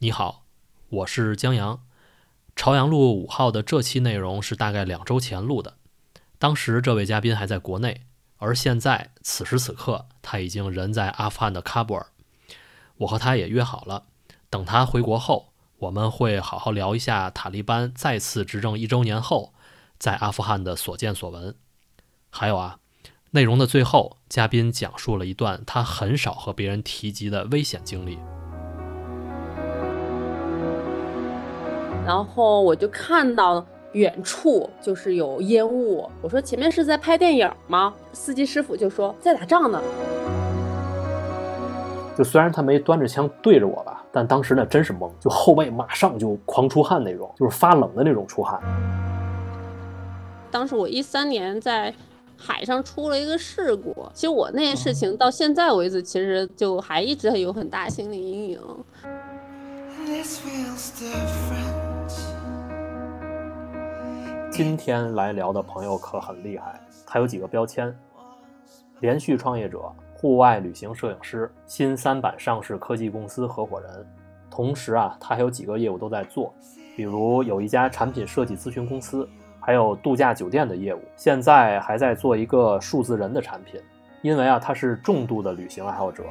你好，我是江阳。朝阳路五号的这期内容是大概两周前录的，当时这位嘉宾还在国内，而现在此时此刻他已经人在阿富汗的喀布尔。我和他也约好了，等他回国后，我们会好好聊一下塔利班再次执政一周年后在阿富汗的所见所闻。还有啊，内容的最后，嘉宾讲述了一段他很少和别人提及的危险经历。然后我就看到远处就是有烟雾，我说前面是在拍电影吗？司机师傅就说在打仗呢。就虽然他没端着枪对着我吧，但当时呢真是懵，就后背马上就狂出汗那种，就是发冷的那种出汗。当时我一三年在海上出了一个事故，其实我那件事情到现在为止，其实就还一直有很大心理阴影。今天来聊的朋友可很厉害，他有几个标签：连续创业者、户外旅行摄影师、新三板上市科技公司合伙人。同时啊，他还有几个业务都在做，比如有一家产品设计咨询公司，还有度假酒店的业务。现在还在做一个数字人的产品。因为啊，他是重度的旅行爱好者，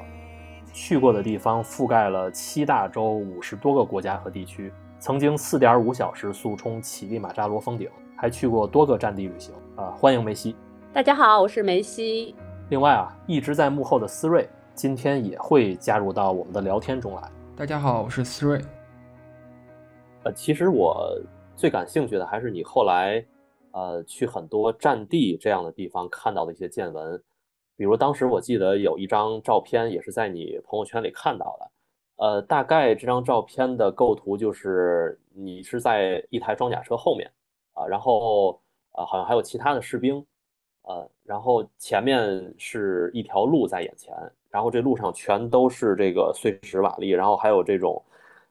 去过的地方覆盖了七大洲、五十多个国家和地区，曾经四点五小时速冲乞力马扎罗峰顶。还去过多个战地旅行啊！欢迎梅西。大家好，我是梅西。另外啊，一直在幕后的思睿今天也会加入到我们的聊天中来。大家好，我是思睿。呃，其实我最感兴趣的还是你后来呃去很多战地这样的地方看到的一些见闻，比如当时我记得有一张照片也是在你朋友圈里看到的，呃，大概这张照片的构图就是你是在一台装甲车后面。啊，然后啊，好像还有其他的士兵，呃，然后前面是一条路在眼前，然后这路上全都是这个碎石瓦砾，然后还有这种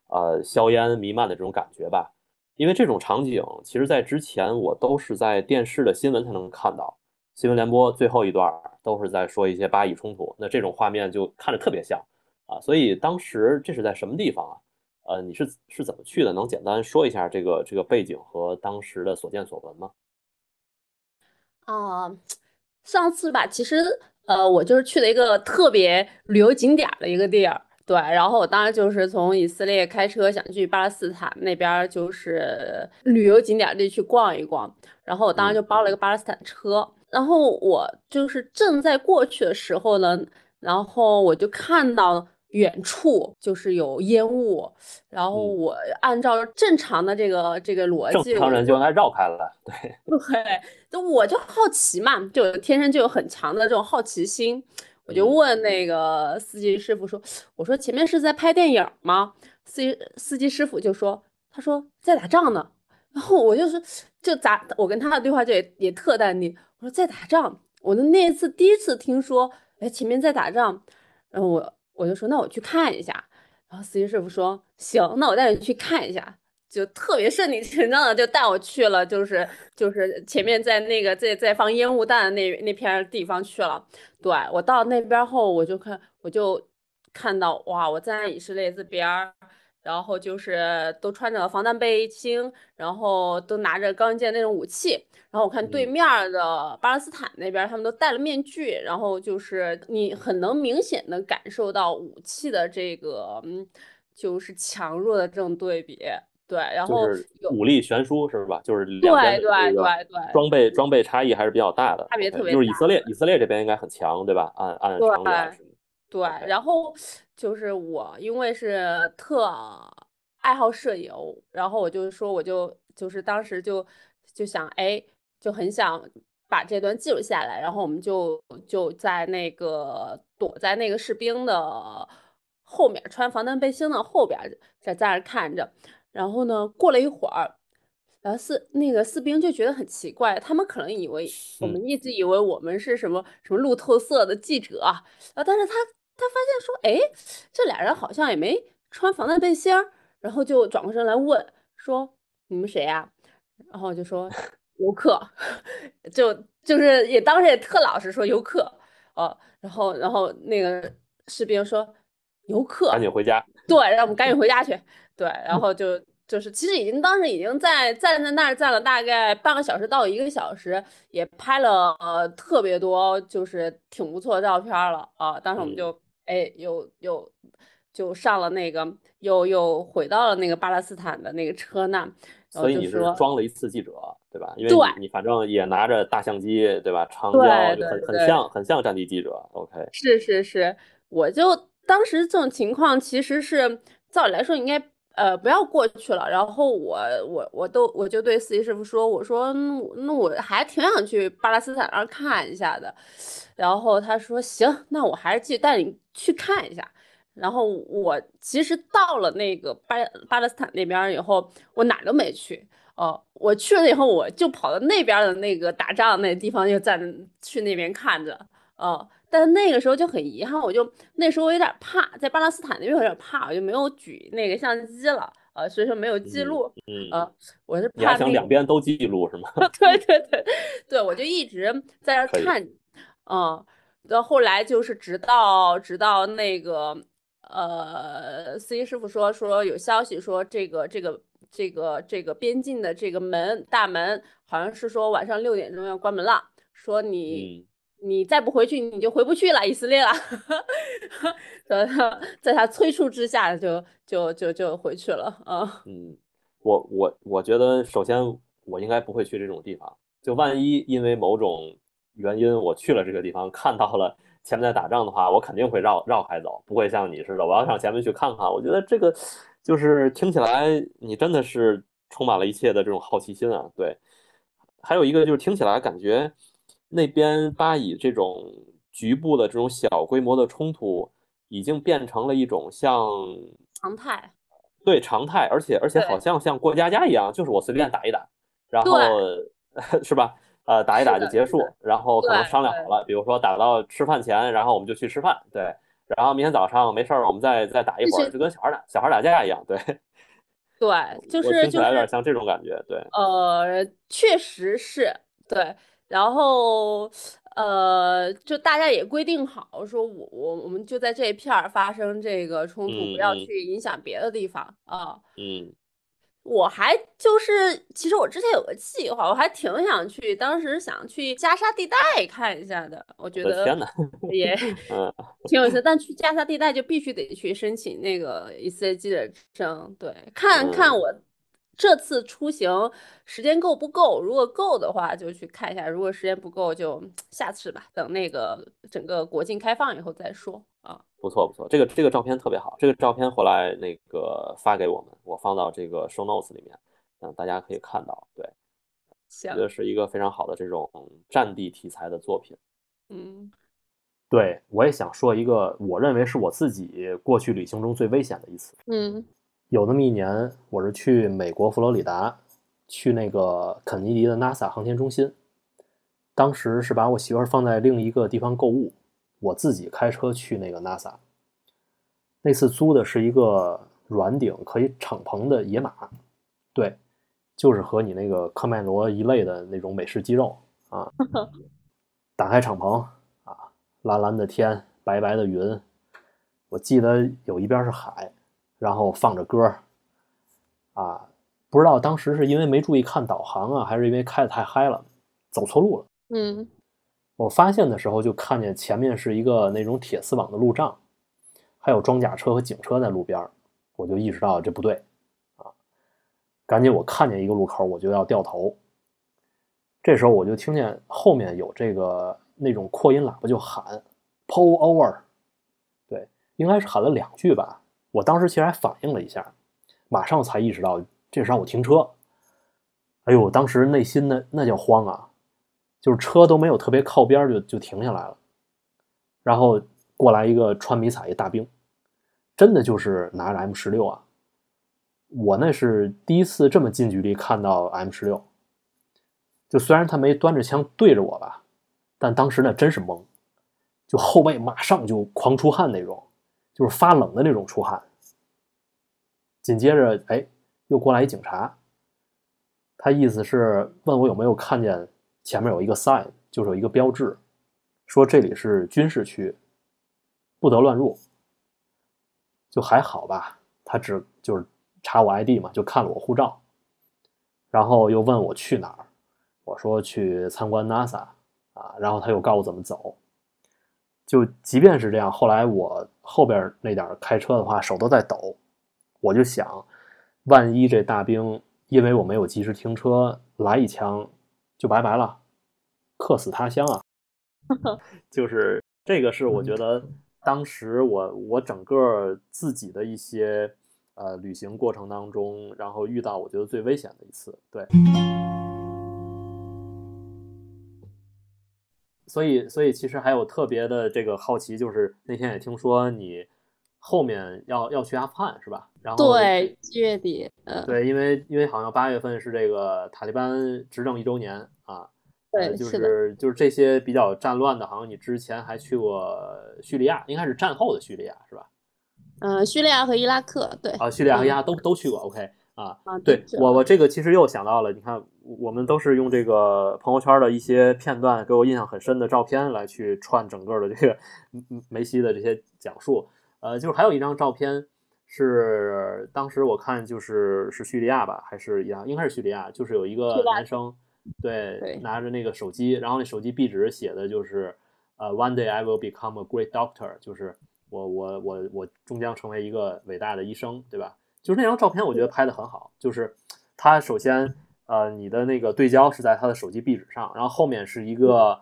呃硝烟弥漫的这种感觉吧。因为这种场景，其实在之前我都是在电视的新闻才能看到，新闻联播最后一段都是在说一些巴以冲突，那这种画面就看着特别像啊，所以当时这是在什么地方啊？呃，你是是怎么去的？能简单说一下这个这个背景和当时的所见所闻吗？啊，上次吧，其实呃，我就是去了一个特别旅游景点的一个地儿，对，然后我当时就是从以色列开车想去巴勒斯坦那边，就是旅游景点地去逛一逛，然后我当时就包了一个巴勒斯坦车，然后我就是正在过去的时候呢，然后我就看到。远处就是有烟雾，然后我按照正常的这个这个逻辑，正常人就应该绕开了。对 对，就我就好奇嘛，就天生就有很强的这种好奇心，我就问那个司机师傅说：“我说前面是在拍电影吗？”司机司机师傅就说：“他说在打仗呢。”然后我就是：“就咋？”我跟他的对话就也也特淡定。我说在打仗，我的那一次第一次听说，哎，前面在打仗，然后我。我就说那我去看一下，然后司机师傅说行，那我带你去看一下，就特别顺理成章的就带我去了，就是就是前面在那个在在放烟雾弹的那那片地方去了。对我到那边后，我就看我就看到哇，我站在以色列这边。然后就是都穿着防弹背心，然后都拿着钢剑那种武器。然后我看对面的巴勒斯坦那边，他们都戴了面具。然后就是你很能明显的感受到武器的这个，嗯，就是强弱的这种对比。对，然后武力悬殊是吧？就是对对对对，装备装备差异还是比较大的。差别特别就是以色列以色列这边应该很强，对吧？按按常理对，然后。就是我，因为是特爱好摄影，然后我就说，我就就是当时就就想，哎，就很想把这段记录下来。然后我们就就在那个躲在那个士兵的后面，穿防弹背心的后边，在在那看着。然后呢，过了一会儿，然后四那个士兵就觉得很奇怪，他们可能以为我们一直以为我们是什么什么路透社的记者啊，但是他。他发现说：“哎，这俩人好像也没穿防弹背心儿。”然后就转过身来问说：“你们谁呀？”然后就说：“游客。”就就是也当时也特老实说游客。哦，然后然后那个士兵说：“游客，赶紧回家。对，让我们赶紧回家去。对，然后就就是其实已经当时已经在站在那儿站了大概半个小时到一个小时，也拍了呃特别多，就是挺不错的照片了啊。当时我们就哎又又就上了那个又又回到了那个巴勒斯坦的那个车那，所以你是装了一次记者，对吧？因为你你反正也拿着大相机，对吧？长焦很很像很像战地记者。OK，是是是，我就当时这种情况其实是照理来说应该呃不要过去了，然后我我我都我就对司机师傅说，我说那我那我还挺想去巴勒斯坦那儿看一下的，然后他说行，那我还是继续带你去看一下。然后我其实到了那个巴巴勒斯坦那边以后，我哪都没去。哦，我去了以后，我就跑到那边的那个打仗那地方，就在去那边看着。哦，但那个时候就很遗憾，我就那时候我有点怕，在巴勒斯坦那边有点怕，我就没有举那个相机了，呃，所以说没有记录。嗯，呃，我是你还想两边都记录是吗？对对对对，我就一直在那看，嗯，到后来就是直到直到那个呃，司机师傅说说有消息说这个这个这个这个边境的这个门大门好像是说晚上六点钟要关门了，说你。你再不回去，你就回不去了，以色列了。在他在他催促之下就，就就就回去了啊。嗯，我我我觉得，首先我应该不会去这种地方。就万一因为某种原因我去了这个地方，看到了前面在打仗的话，我肯定会绕绕开走，不会像你似的，我要上前面去看看。我觉得这个就是听起来你真的是充满了一切的这种好奇心啊。对，还有一个就是听起来感觉那边巴以这种局部的这种小规模的冲突，已经变成了一种像常态，对常态，而且而且好像像过家家一样，就是我随便打一打，然后 是吧？呃，打一打就结束，然后可能商量好了，比如说打到吃饭前，然后我们就去吃饭，对，然后明天早上没事儿，我们再再打一会儿，就跟小孩打小孩打架一样，对，对，就是就听起来有点像这种感觉，对，呃，确实是对。然后呃，就大家也规定好，说我我我们就在这一片儿发生这个冲突，嗯不要嗯去影响别的地方啊。嗯我还就是，其实我之前有个计划，我还挺想去，当时想去加沙地带看一下的。我觉得也嗯 挺有意思，但去加沙地带就必须得去申请那个以色列记者证。对，看看嗯我这次出行时间够不够，如果够的话就去看一下，如果时间不够就下次吧，等那个整个国境开放以后再说啊。不错不错，这个这个照片特别好，这个照片回来那个发给我们，我放到这个 show notes 里面，嗯，大家可以看到，对，行我觉，得是一个非常好的这种战地题材的作品。嗯对我也想说一个，我认为是我自己过去旅行中最危险的一次。嗯有那么一年，我是去美国佛罗里达，去那个肯尼迪的 NASA 航天中心。当时是把我媳妇儿放在另一个地方购物，我自己开车去那个 NASA。那次租的是一个软顶可以敞篷的野马，对，就是和你那个科迈罗一类的那种美式肌肉啊。打开敞篷啊，蓝蓝的天，白白的云，我记得有一边是海，然后放着歌儿，啊，不知道当时是因为没注意看导航啊，还是因为开的太嗨了，走错路了。嗯我发现的时候就看见前面是一个那种铁丝网的路障，还有装甲车和警车在路边儿，我就意识到这不对啊，赶紧我看见一个路口我就要掉头，这时候我就听见后面有这个那种扩音喇叭就喊 “pull over”，对，应该是喊了两句吧。我当时其实还反应了一下，马上才意识到这是让我停车。哎呦，我当时内心那那叫慌啊！就是车都没有特别靠边就就停下来了，然后过来一个穿迷彩一大兵，真的就是拿着 M 十六啊！我那是第一次这么近距离看到 M 十六，就虽然他没端着枪对着我吧，但当时那真是懵，就后背马上就狂出汗那种，就是发冷的那种出汗。紧接着，哎，又过来一警察，他意思是问我有没有看见。前面有一个 sign，就是有一个标志，说这里是军事区，不得乱入。就还好吧，他只就是查我 ID 嘛，就看了我护照，然后又问我去哪儿，我说去参观 NASA 啊，然后他又告诉我怎么走。就即便是这样，后来我后边那点开车的话，手都在抖，我就想，万一这大兵因为我没有及时停车来一枪，就拜拜了，客死他乡啊！就是这个是我觉得当时我我整个自己的一些呃旅行过程当中，然后遇到我觉得最危险的一次，对。所以，所以其实还有特别的这个好奇，就是那天也听说你后面要要去阿富汗是吧？然后对，七月底，嗯，对，因为因为好像八月份是这个塔利班执政一周年啊，对，就是就是这些比较战乱的，好像你之前还去过叙利亚，应该是战后的叙利亚是吧？嗯，叙利亚和伊拉克，对，啊，叙利亚和伊拉克都都去过，OK。啊，对我我这个其实又想到了，你看我们都是用这个朋友圈的一些片段给我印象很深的照片来去串整个的这个 梅西的这些讲述。呃，就是还有一张照片是当时我看就是是叙利亚吧，还是一样应该是叙利亚，就是有一个男生对拿着那个手机，然后那手机壁纸写的就是呃 One day I will become a great doctor，就是我我我我终将成为一个伟大的医生，对吧？就是那张照片，我觉得拍的很好。就是他首先，呃，你的那个对焦是在他的手机壁纸上，然后后面是一个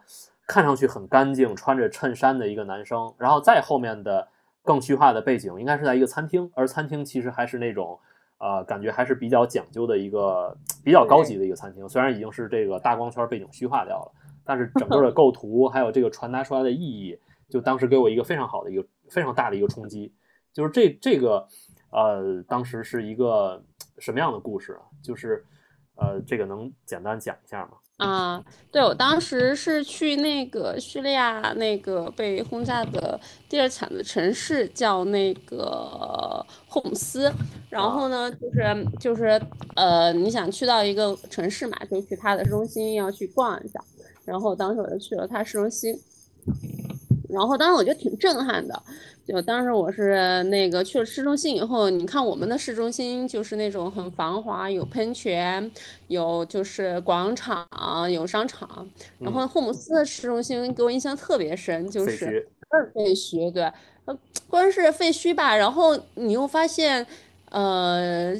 看上去很干净、穿着衬衫的一个男生，然后再后面的更虚化的背景应该是在一个餐厅，而餐厅其实还是那种，呃，感觉还是比较讲究的一个比较高级的一个餐厅。虽然已经是这个大光圈背景虚化掉了，但是整个的构图还有这个传达出来的意义，就当时给我一个非常好的一个非常大的一个冲击。就是这这个。呃，当时是一个什么样的故事啊？就是，呃，这个能简单讲一下吗？啊，对我当时是去那个叙利亚那个被轰炸的第二惨的城市，叫那个霍姆斯。然后呢，就是就是呃，你想去到一个城市嘛，就去它的市中心要去逛一下。然后当时我就去了它市中心，然后当时我觉得挺震撼的。就当时我是那个去了市中心以后，你看我们的市中心就是那种很繁华，有喷泉，有就是广场，有商场。然后霍姆斯的市中心给我印象特别深，就是废墟，对，呃，关键是废墟吧。然后你又发现，呃，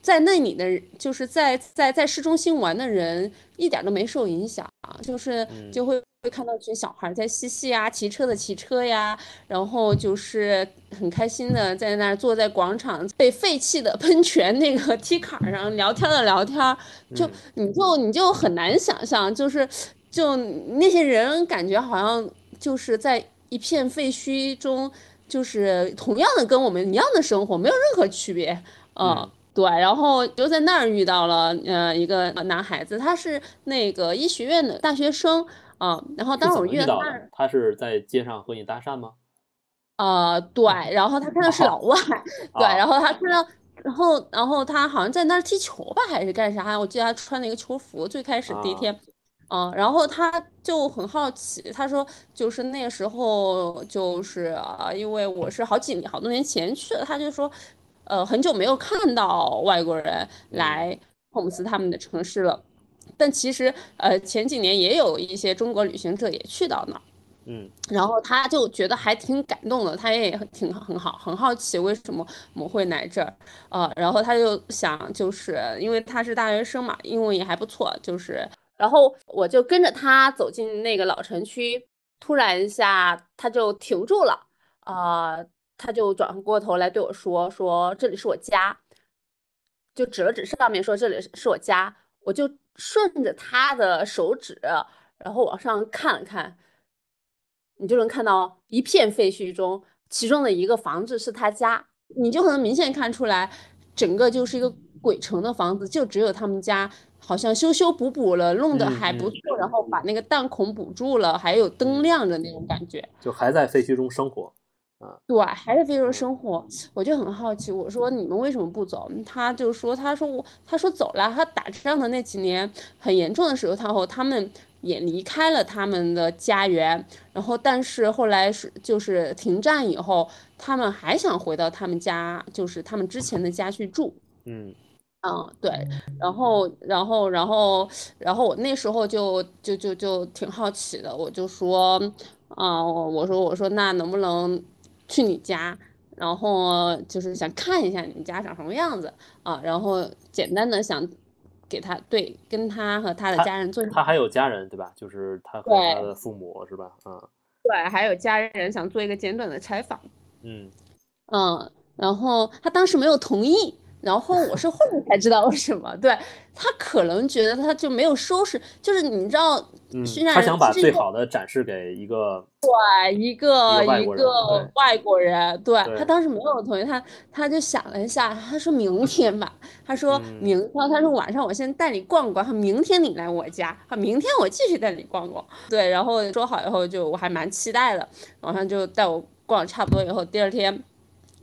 在那里的，就是在在在市中心玩的人一点都没受影响，就是就会。会看到一群小孩在嬉戏啊，骑车的骑车呀，然后就是很开心的在那儿坐在广场被废弃的喷泉那个 梯坎上聊天的聊天，就你就你就很难想象，就是就那些人感觉好像就是在一片废墟中，就是同样的跟我们一样的生活，没有任何区别，嗯，对，然后就在那儿遇到了呃一个男孩子，他是那个医学院的大学生。啊，然后当时我遇到他，他是在街上和你搭讪吗？呃，对，然后他看到是老外，对，然后他看到，然后然后他好像在那儿踢球吧，还是干啥？我记得他穿了一个球服，最开始第一天，嗯，然后他就很好奇，他说就是那个时候就是啊，因为我是好几年好多年前去的，他就说，呃，很久没有看到外国人来霍姆斯他们的城市了。但其实，呃，前几年也有一些中国旅行者也去到那儿，嗯，然后他就觉得还挺感动的，他也挺很好，很好奇为什么我们会来这儿，呃，然后他就想，就是因为他是大学生嘛，英文也还不错，就是，然后我就跟着他走进那个老城区，突然一下他就停住了，啊，他就转过头来对我说，说这里是我家，就指了指上面说这里是我家，我就。顺着他的手指，然后往上看了看，你就能看到一片废墟中，其中的一个房子是他家，你就能明显看出来，整个就是一个鬼城的房子，就只有他们家好像修修补补了，弄得还不错，然后把那个弹孔补住了，还有灯亮着那种感觉，就还在废墟中生活。对，还是非洲生活，我就很好奇，我说你们为什么不走？他就说，他说我，他说走了。他打仗的那几年很严重的时候，他和他们也离开了他们的家园，然后但是后来是就是停战以后，他们还想回到他们家，就是他们之前的家去住。嗯嗯，对，然后，然后，然后，然后我那时候就就就就挺好奇的，我就说，啊、我说我说那能不能去你家，然后就是想看一下你们家长什么样子啊，然后简单的想给他对跟他和他的家人做一他还有家人对吧？就是他和他的父母是吧？嗯对，还有家人想做一个简短的采访。嗯嗯，然后他当时没有同意，然后我是后面才知道为什么。对，他可能觉得他就没有收拾，就是你知道，嗯训，练他想把最好的展示给一个对一个一一个外国人个对他当时没有同意，他他就想了一下，他说明天吧，他说嗯明，然后他说晚上我先带你逛逛，他明天你来我家，他明天我继续带你逛逛，对，然后说好以后就我还蛮期待的，晚上就带我逛差不多以后，第二天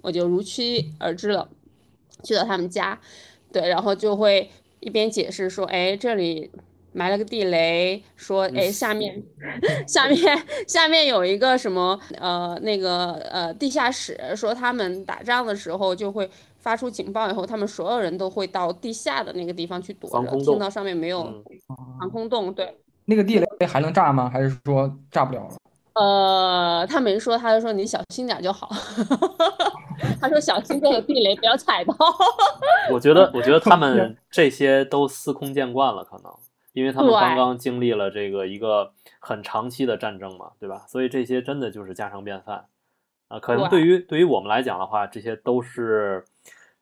我就如期而至了，去到他们家，对，然后就会一边解释说，哎，这里埋了个地雷，说，哎，下面 下面下面有一个什么呃那个呃地下室，说他们打仗的时候就会发出警报以后，他们所有人都会到地下的那个地方去躲着，听到上面没有嗯防空洞，对。那个地雷还能炸吗？还是说炸不了了？呃，他没说，他就说你小心点就好。他说小心这个地雷不要踩到。我觉得，我觉得他们这些都司空见惯了，可能因为他们刚刚经历了这个一个很长期的战争嘛，对吧？所以这些真的就是家常便饭啊。可能对对于对于我们来讲的话，这些都是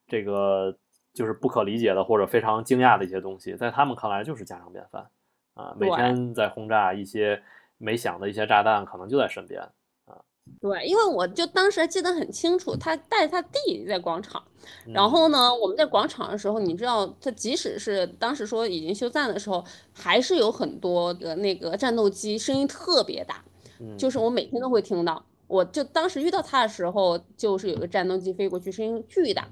这个就是不可理解的或者非常惊讶的一些东西，在他们看来就是家常便饭啊。每天在轰炸一些没响的一些炸弹，可能就在身边啊。对，因为我就当时还记得很清楚，他带他弟弟在广场，然嗯后呢，我们在广场的时候，你知道，他即使是当时说已经休战的时候，还是有很多的那个战斗机，声音特别大，嗯就是我每天都会听到。我就当时遇到他的时候，就是有个战斗机飞过去，声音巨大。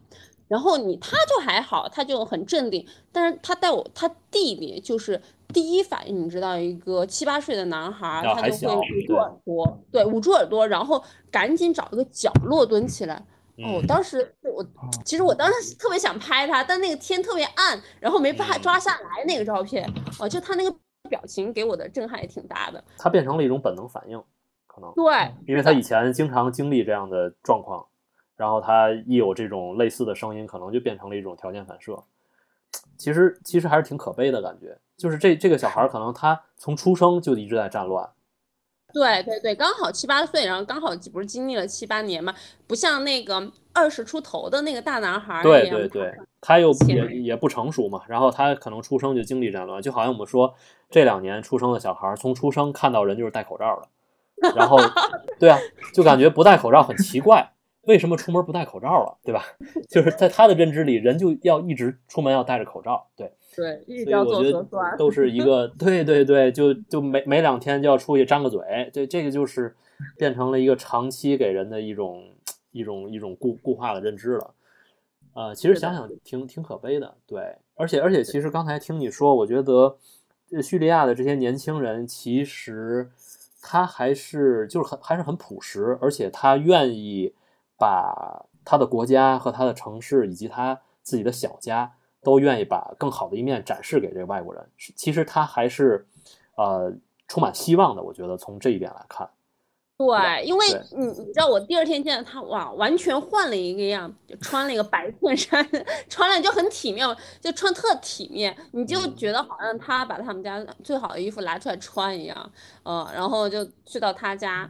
然后你他就还好，他就很镇定，但是他带我他弟弟就是第一反应，你知道，一个七八岁的男孩他就会捂住耳朵，对，捂住耳朵，然后赶紧找一个角落蹲起来。哦，嗯当时我其实我当时特别想拍他，但那个天特别暗，然后没办法嗯抓下来那个照片。哦，就他那个表情给我的震撼也挺大的。他变成了一种本能反应，可能。对，因为他以前经常经历这样的状况，然后他一有这种类似的声音，可能就变成了一种条件反射。其实其实还是挺可悲的感觉，就是这这个小孩儿可能他从出生就一直在战乱，对对对，刚好七八岁，然后刚好不是经历了七八年嘛，不像那个二十出头的那个大男孩儿对对对，他又前也也不成熟嘛，然后他可能出生就经历战乱，就好像我们说这两年出生的小孩儿，从出生看到人就是戴口罩的，然后 对啊，就感觉不戴口罩很奇怪，为什么出门不戴口罩了，对吧？就是在他的认知里，人就要一直出门要戴着口罩，对。对，一直所以要做我觉得核酸。都是一个 对对对，就就每每两天就要出去张个嘴，这这个就是变成了一个长期给人的一种一种一种固固化的认知了。呃，其实想想挺挺可悲的，对，而且而且其实刚才听你说，我觉得这叙利亚的这些年轻人其实他还是就是很还是很朴实，而且他愿意把他的国家和他的城市以及他自己的小家都愿意把更好的一面展示给这个外国人。其实他还是呃充满希望的，我觉得从这一点来看，对，因为你你知道，我第二天见到他，哇，完全换了一个样，就穿了一个白衬衫，穿了就很体面，就穿特体面，你就嗯。觉得好像他把他们家最好的衣服拿出来穿一样，嗯，然后就去到他家，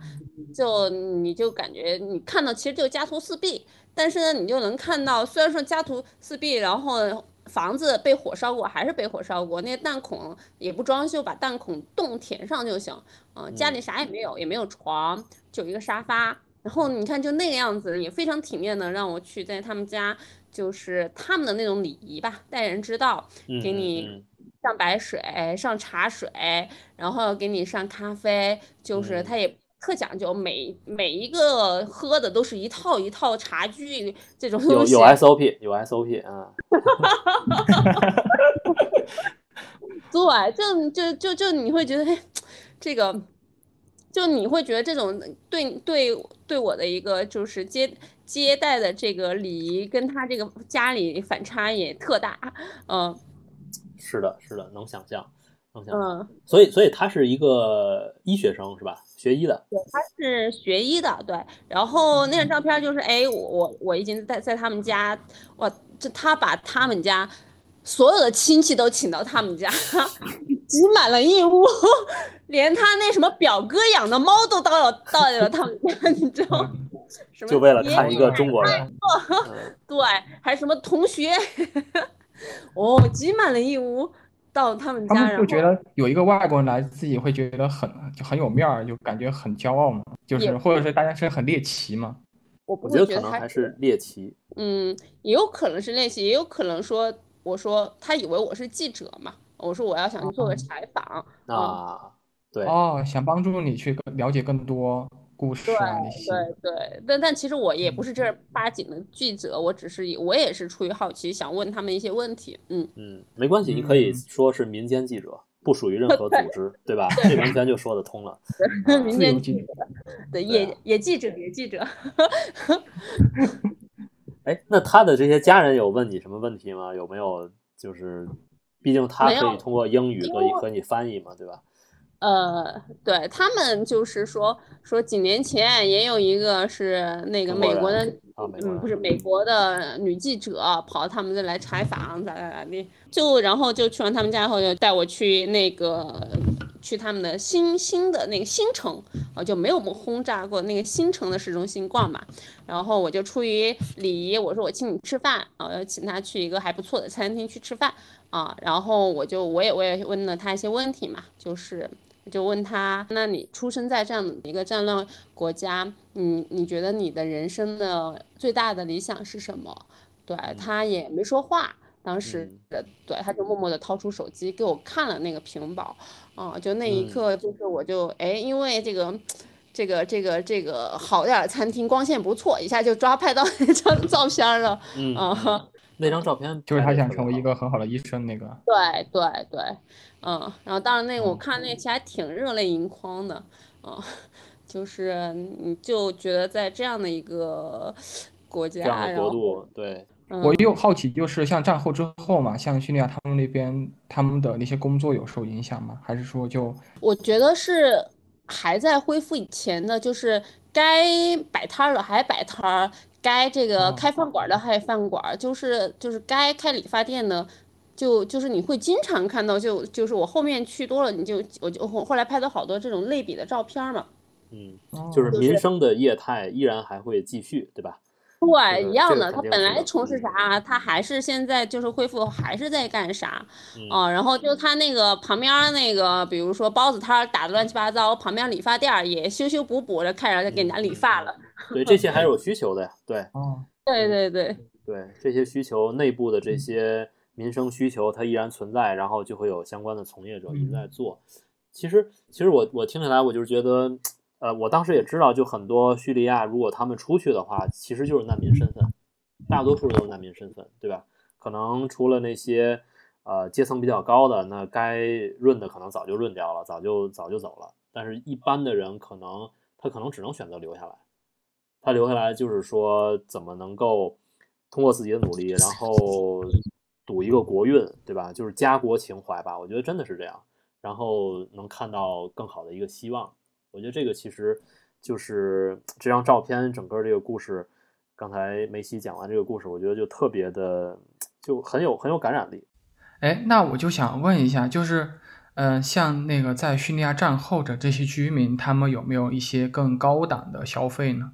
就你就感觉你看到其实就家徒四壁，但是呢，你就能看到，虽然说家徒四壁，然后房子被火烧过，还是被火烧过，那弹孔也不装修，把弹孔洞填上就行。嗯、家里啥也没有，也没有床，就一个沙发。然后你看，就那个样子，也非常体面的让我去在他们家，就是他们的那种礼仪吧，待人之道，给你嗯上白水、上茶水，然后给你上咖啡，就是嗯他也特讲究，每每一个喝的都是一套一套茶具这种东西。有有 SOP 有 SOP 啊，对，就就就就你会觉得，哎，这个，就你会觉得这种对对对我的一个就是接接待的这个礼仪，跟他这个家里反差也特大，嗯，是的，是的，能想象，能想象。嗯，所以，所以他是一个医学生是吧？学医的。对，他是学医的，对。然后那张照片就是，哎，我我我已经在在他们家，哇，这他把他们家。所有的亲戚都请到他们家，挤满了一屋，连他那什么表哥养的猫都到了到了他们家，你知道吗？就为了看一个中国人。对，还什么同学，哦，挤满了一屋到他们家。他们就觉得有一个外国人来，自己会觉得很就很有面儿，就感觉很骄傲嘛。就是或者是大家是很猎奇嘛。我不觉得可能还是猎奇。嗯，也有可能是猎奇，也有可能说。我说他以为我是记者嘛？我说我要想去做个采访啊，对哦，想帮助你去了解更多故事啊那些。对对，但但其实我也不是正儿八经的记者，我只是我也是出于好奇想问他们一些问题。嗯嗯，没关系，你可以说是民间记者，不属于任何组织，对吧？这完全就说得通了。民间记者，对，也也记者，也记者。哎，那他的这些家人有问你什么问题吗？有没有就是，毕竟他可以通过英语和和你翻译嘛，对吧？呃，对他们就是说说几年前也有一个是那个美国的，嗯，不是美国的女记者跑到他们这来采访，咋咋咋的，就然后就去完他们家以后，就带我去那个。去他们的新新的那个新城啊，就没有轰炸过那个新城的市中心逛嘛。然后我就出于礼仪，我说我请你吃饭啊，要请他去一个还不错的餐厅去吃饭啊。然后我就我也我也问了他一些问题嘛，就是就问他，那你出生在这样的一个战乱国家，你你觉得你的人生的最大的理想是什么？对他也没说话。当时的对，他就默默地掏出手机给我看了那个屏保，啊，就那一刻，就是我就哎，因为这个，这个这个这个好点的餐厅光线不错，一下就抓拍到那张照片了，嗯。啊，那张照片就是他想成为一个很好的医生那个，对对对，嗯，然后当然那个我看那期还挺热泪盈眶的，嗯，就是你就觉得在这样的一个国家，国度，对。我又好奇，就是像战后之后嘛，像叙利亚他们那边，他们的那些工作有受影响吗？还是说就？我觉得是还在恢复以前的，就是该摆摊儿的还摆摊儿，该这个开饭馆的还饭馆，就是就是该开理发店的，就就是你会经常看到，就就是我后面去多了，你就我就后来拍到好多这种类比的照片嘛。嗯，就是民生的业态依然还会继续，对吧？对，一样的。他本来从事啥，他还是现在就是恢复，还是在干啥啊？然后就他那个旁边那个，比如说包子摊打的乱七八糟，旁边理发店也修修补补的，开始给人家理发了。对，这些还是 有需求的呀。对，哦，对对对对，这些需求内部的这些民生需求，它依然存在，然后就会有相关的从业者一直在做。其实，其实我我听起来，我就是觉得。呃，我当时也知道，就很多叙利亚，如果他们出去的话，其实就是难民身份，大多数都是难民身份，对吧？可能除了那些呃阶层比较高的，那该润的可能早就润掉了，早就早就走了。但是，一般的人可能他可能只能选择留下来，他留下来就是说怎么能够通过自己的努力，然后赌一个国运，对吧？就是家国情怀吧，我觉得真的是这样，然后能看到更好的一个希望。我觉得这个其实就是这张照片，整个这个故事。刚才梅西讲完这个故事，我觉得就特别的，就很有很有感染力。哎，那我就想问一下，就是，嗯，像那个在叙利亚战后的这些居民，他们有没有一些更高档的消费呢？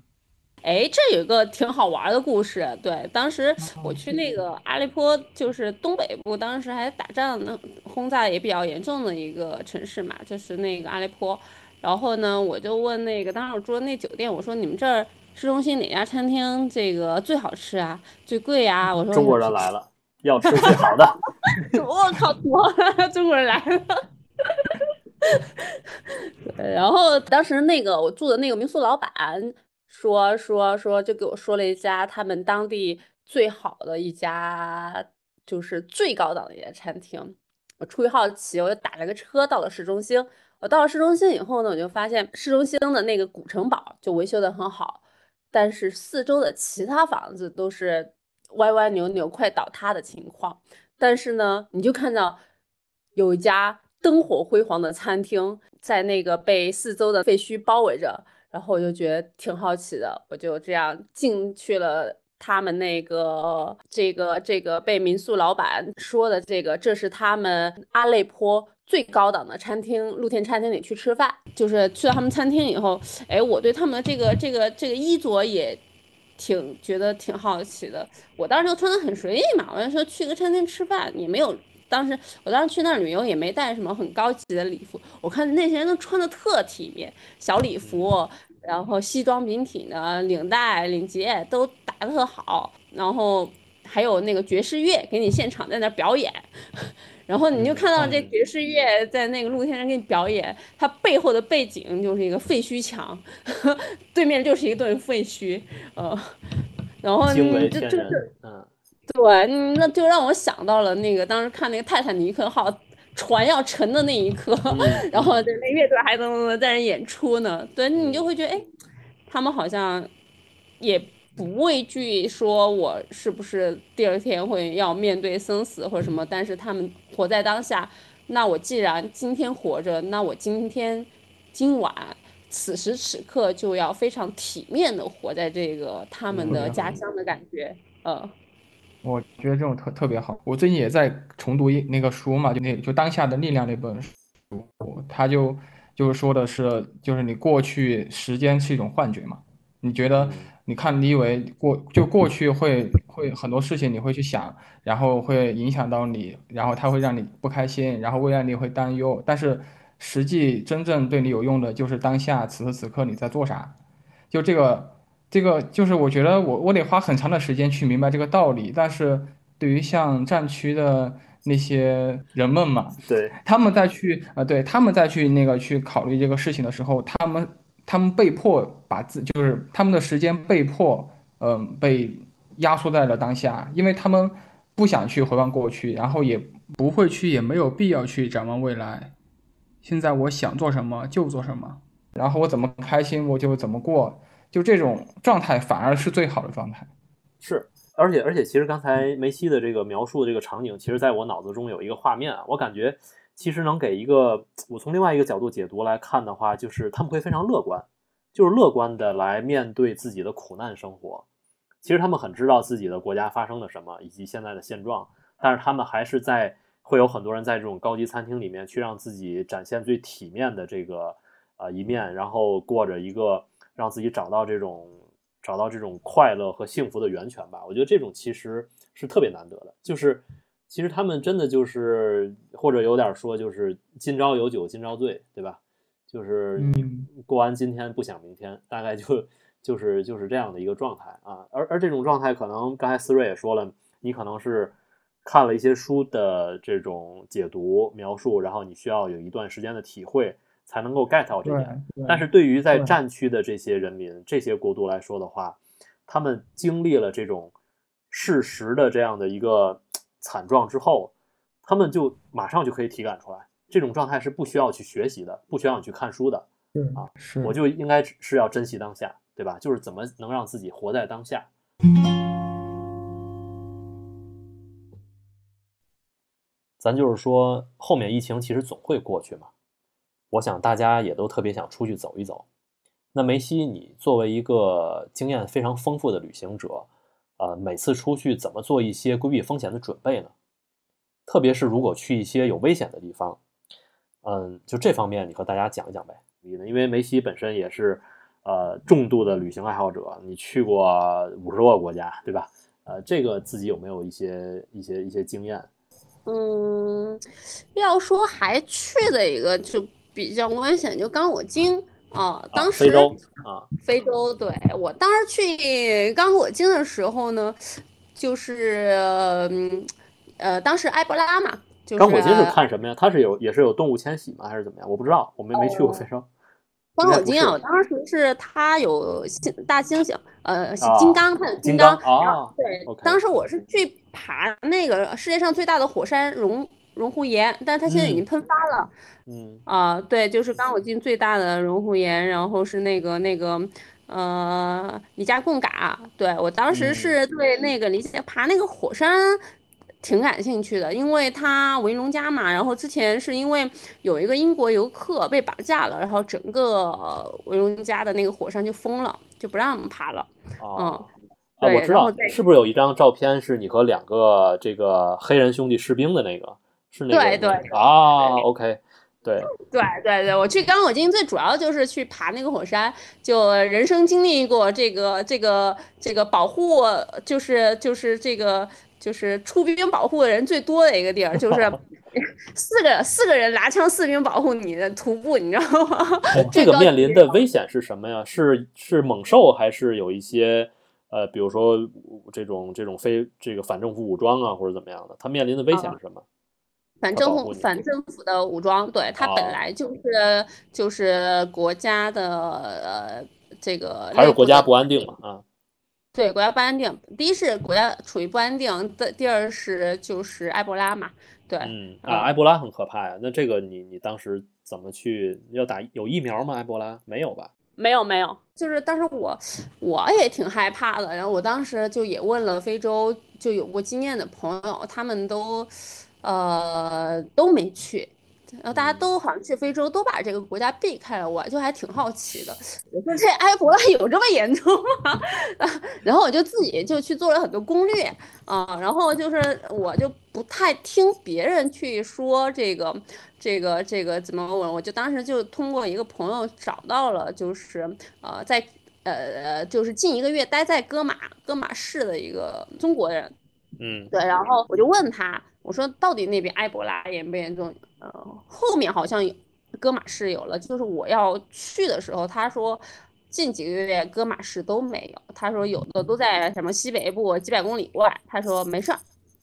哎，这有一个挺好玩的故事。对，当时我去那个阿勒颇，就是东北部，当时还打仗呢，轰炸也比较严重的一个城市嘛，就是那个阿勒颇。然后呢，我就问那个当时我住的那酒店，我说你们这儿市中心哪家餐厅这个最好吃啊，最贵啊？我说中国人来了，要吃最好的。我靠，中国人来了。然后当时那个我住的那个民宿老板说说说，就给我说了一家他们当地最好的一家，就是最高档的一家餐厅。我出于好奇，我就打了个车到了市中心。我到了市中心以后呢，我就发现市中心的那个古城堡就维修的很好，但是四周的其他房子都是歪歪扭扭、快倒塌的情况。但是呢，你就看到有一家灯火辉煌的餐厅，在那个被四周的废墟包围着，然后我就觉得挺好奇的，我就这样进去了。他们那个这个这个被民宿老板说的这个，这是他们阿累颇最高档的餐厅，露天餐厅里去吃饭。就是去了他们餐厅以后，哎，我对他们的这个这个这个衣着也挺觉得挺好奇的。我当时就穿的很随意嘛，我就说去个餐厅吃饭也没有。当时我当时去那儿旅游也没带什么很高级的礼服，我看那些人都穿的特体面，小礼服。然后西装笔挺的，领带、领结都打的特好，然后还有那个爵士乐给你现场在那表演，然后你就看到这爵士乐在那个露天上给你表演，它背后的背景就是一个废墟墙，对面就是一顿废墟，呃，然后这这这，嗯，对，那就让我想到了那个当时看那个泰坦尼克号。船要沉的那一刻，然后对那乐队还能在那演出呢，对你就会觉得，哎，他们好像也不畏惧说我是不是第二天会要面对生死或者什么，但是他们活在当下。那我既然今天活着，那我今天今晚此时此刻就要非常体面的活在这个他们的家乡的感觉，呃。我觉得这种特特别好。我最近也在重读一那个书嘛，就那就当下的力量那本书，他就就是说的是，就是你过去时间是一种幻觉嘛。你觉得，你看，你以为过就过去会会很多事情你会去想，然后会影响到你，然后它会让你不开心，然后未来你会担忧。但是实际真正对你有用的就是当下此时此刻你在做啥，就这个。这个就是我觉得我我得花很长的时间去明白这个道理，但是对于像战区的那些人们嘛，对，他们再去啊，对他们再去那个去考虑这个事情的时候，他们他们被迫把自就是他们的时间被迫嗯被压缩在了当下，因为他们不想去回望过去，然后也不会去，也没有必要去展望未来。现在我想做什么就做什么，然后我怎么开心我就怎么过。就这种状态反而是最好的状态，是，而且而且，其实刚才梅西的这个描述的这个场景，其实在我脑子中有一个画面啊，我感觉其实能给一个我从另外一个角度解读来看的话，就是他们会非常乐观，就是乐观的来面对自己的苦难生活。其实他们很知道自己的国家发生了什么以及现在的现状，但是他们还是在会有很多人在这种高级餐厅里面去让自己展现最体面的这个呃一面，然后过着一个。让自己找到这种找到这种快乐和幸福的源泉吧。我觉得这种其实是特别难得的。就是其实他们真的就是或者有点说就是今朝有酒今朝醉，对吧？就是你过完今天不想明天，大概就就是就是这样的一个状态啊。而而这种状态可能刚才思睿也说了，你可能是看了一些书的这种解读描述，然后你需要有一段时间的体会。才能够 get 到这点，但是对于在战区的这些人民、这些国度来说的话，他们经历了这种事实的这样的一个惨状之后，他们就马上就可以体感出来，这种状态是不需要去学习的，不需要你去看书的，啊，是，我就应该是要珍惜当下，对吧？就是怎么能让自己活在当下。咱就是说，后面疫情其实总会过去嘛。我想大家也都特别想出去走一走。那梅西，你作为一个经验非常丰富的旅行者，呃，每次出去怎么做一些规避风险的准备呢？特别是如果去一些有危险的地方，嗯，就这方面你和大家讲一讲呗。你呢因为梅西本身也是呃重度的旅行爱好者，你去过五十多个国家，对吧？呃，这个自己有没有一些一些一些经验？嗯，要说还去的一个就。比较危险，就刚果金啊，当时非洲啊，非洲，对我当时去刚果金的时候呢，就是嗯呃，当时埃博拉嘛，就是刚果金是看什么呀？它是有也是有动物迁徙吗？还是怎么样？我不知道，我没没去过非洲。刚果金啊，当时是它有大猩猩，呃，金刚，它有金刚啊，对，当时我是去爬那个世界上最大的火山熔。熔湖岩，但是它现在已经喷发了。嗯啊，对，就是刚我进最大的熔湖岩，然后是那个那个呃李家贡嘎。对我当时嗯是对那个离爬那个火山挺感兴趣的，因为它维农加嘛，然后之前是因为有一个英国游客被绑架了，然后整个呃维农加的那个火山就封了，就不让我们爬了。啊啊，我知道是不是有一张照片是你和两个这个黑人兄弟士兵的那个？是那个对对啊，OK，对，对对对，我去刚果金最主要就是去爬那个火山，就人生经历过这个这个这个保护，就是就是这个就是出兵保护的人最多的一个地儿，就是 四个四个人拿枪四兵保护你的徒步，你知道吗？这个面临的危险是什么呀？是是猛兽，还是有一些呃，比如说这种这种非这个反政府武装啊，或者怎么样的？它面临的危险是什么？反政府反政府的武装，对它哦本来就是就是国家的呃这个还是国家不安定嘛？啊，对，国家不安定。第一是国家处于不安定，的第二是就是埃博拉嘛。对，嗯啊，埃博拉很可怕呀。那这个你你当时怎么去要打有疫苗吗？埃博拉没有吧？没有没有，就是当时我我也挺害怕的，然后我当时就也问了非洲就有过经验的朋友，他们都呃都没去。然后大家都好像去非洲，都把这个国家避开了，我就还挺好奇的。我说这埃博拉有这么严重吗？然后我就自己就去做了很多攻略啊，然后就是我就不太听别人去说这个这个这个怎么问，我就当时就通过一个朋友找到了，就是呃在呃呃就是近一个月待在戈马戈马市的一个中国人，嗯对，然后我就问他，我说到底那边埃博拉严不严重？呃，后面好像有戈马市有了，就是我要去的时候，他说近几个月戈马市都没有，他说有的都在什么西北部几百公里外，他说没事儿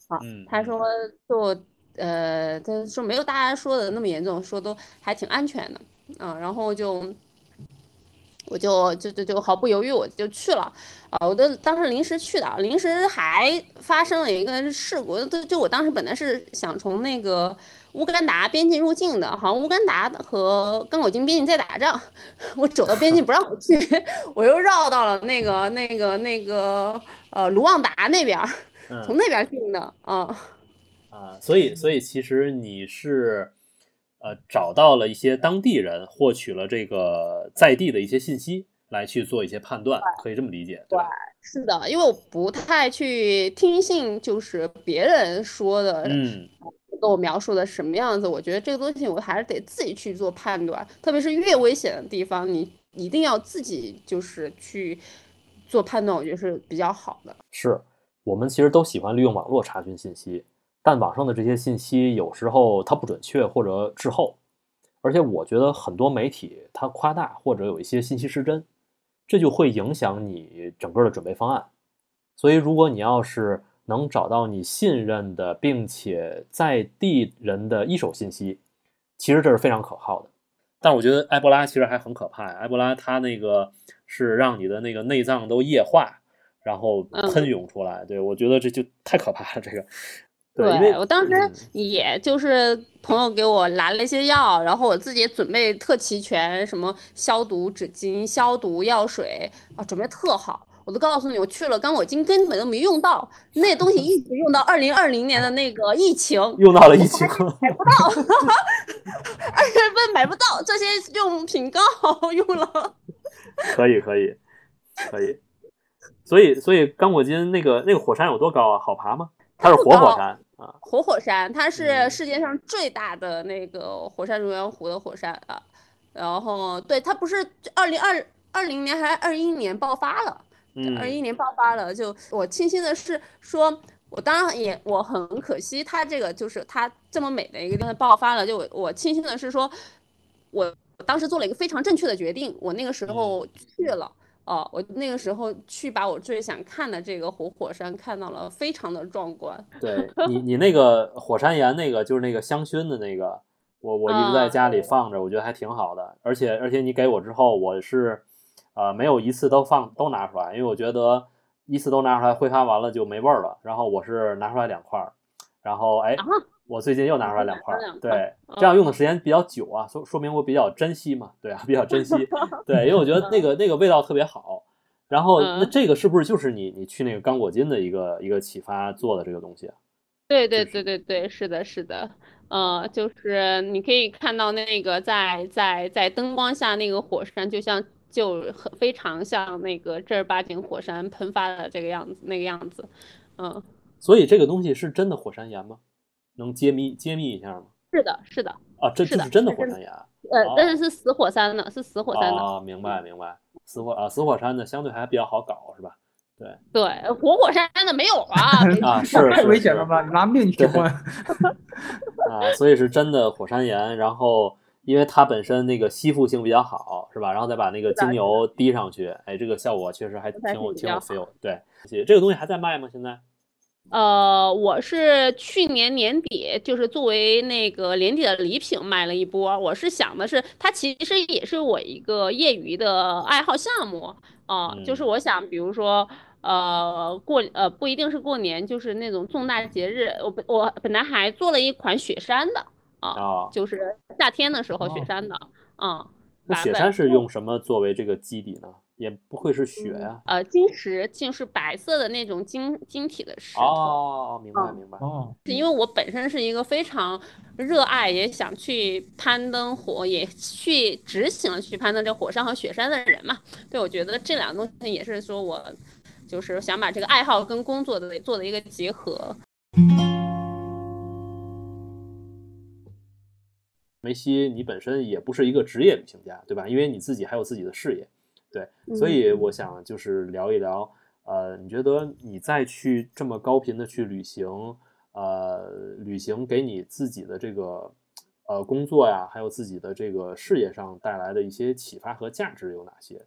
啊，嗯他说就呃，他说没有大家说的那么严重，说都还挺安全的，嗯、然后就。我就就就就毫不犹豫我就去了，啊，我的当时临时去的，临时还发生了一个事故，就就我当时本来是想从那个乌干达边境入境的，好像乌干达和刚果金边境在打仗，我走到边境不让我去，我又绕到了那个那个那个呃卢旺达那边儿，从嗯那边儿进的，啊。啊，所以所以其实你是呃找到了一些当地人，获取了这个在地的一些信息，来去做一些判断，可以这么理解，对吧？是的，因为我不太去听信就是别人说的，嗯跟我描述的什么样子，我觉得这个东西我还是得自己去做判断，特别是越危险的地方，你一定要自己就是去做判断，我觉得是比较好的。是我们其实都喜欢利用网络查询信息，但网上的这些信息有时候它不准确或者滞后，而且我觉得很多媒体它夸大或者有一些信息失真，这就会影响你整个的准备方案。所以，如果你要是能找到你信任的并且在地人的一手信息，其实这是非常可靠的。但我觉得埃博拉其实还很可怕呀，埃博拉它那个是让你的那个内脏都液化，然后嗯喷涌出来。对我觉得这就太可怕了，这个。对，我当时嗯也就是朋友给我拿了一些药，然后我自己准备特齐全，什么消毒纸巾、消毒药水啊，准备特好。我都告诉你，我去了刚果金根本都没用到，那东西一直用到二零二零年的那个疫情，用到了疫情，买不到，二月份买不到，这些用品刚好用了。可以可以可以。所以所以刚果金那个那个火山有多高啊？好爬吗？它是活火山啊。活火山，它是嗯世界上最大的那个火山熔岩湖的火山啊。然后，对，它不是二零二二零年还是二一年爆发了，嗯二一年爆发了。就我庆幸的是说，我当然也我很可惜，它这个就是它这么美的一个地方爆发了。就我我庆幸的是说，我当时做了一个非常正确的决定，我那个时候去了。哦，我那个时候去把我最想看的这个活火山看到了，非常的壮观。对 你，你那个火山岩那个就是那个香薰的那个，我我一直在啊家里放着，我觉得还挺好的。而且而且你给我之后，我是呃没有一次都放都拿出来，因为我觉得一次都拿出来挥发完了就没味儿了。然后我是拿出来两块儿，然后哎，啊我最近又拿出来两块儿，对，这样用的时间比较久啊，说说明我比较珍惜嘛，对啊，比较珍惜，对，因为我觉得那个那个味道特别好。然后那嗯这个是不是就是你你去那个刚果金的一个一个启发做的这个东西啊？对对对对对，是的，是的，呃，就是你可以看到那个在在在灯光下那个火山，就像就很非常像那个正儿八经火山喷发的这个样子，那个样子，嗯，所以这个东西是真的火山岩吗？能揭秘揭秘一下吗？是的，是的，啊，这就是真的火山岩呃，但哦是是死火山的，是死火山的，啊，明白明白，死火啊死火山的相对还比较好搞是吧？对对，活火山的没有啊，啊，是太危险了吧？拿命去换。啊，所以是真的火山岩，然后因为它本身那个吸附性比较好，是吧？然后再把那个精油滴上去，哎，这个效果确实还挺有挺有 feel。对，这个东西还在卖吗？现在？呃，我是去年年底，就是作为那个年底的礼品卖了一波。我是想的是，它其实也是我一个业余的爱好项目啊、呃就是嗯我想，比如说，呃，过呃不一定是过年，就是那种重大节日，我本我本来还做了一款雪山的啊、啊，就是夏天的时候雪哦山的啊、那雪山是用什么作为这个基底呢？也不会是雪呀、呃晶石，就是白色的那种晶晶体的石头。哦，明白嗯明白。哦，是因为我本身是一个非常热爱，也想去攀登火，也去执行了去攀登这火山和雪山的人嘛。对，我觉得这两个东西也是说我就是想把这个爱好跟工作的做的一个结合。梅西，你本身也不是一个职业旅行家，对吧？因为你自己还有自己的事业，对，所以我想就是聊一聊，呃，你觉得你再去这么高频的去旅行，呃，旅行给你自己的这个呃工作呀，还有自己的这个事业上带来的一些启发和价值有哪些？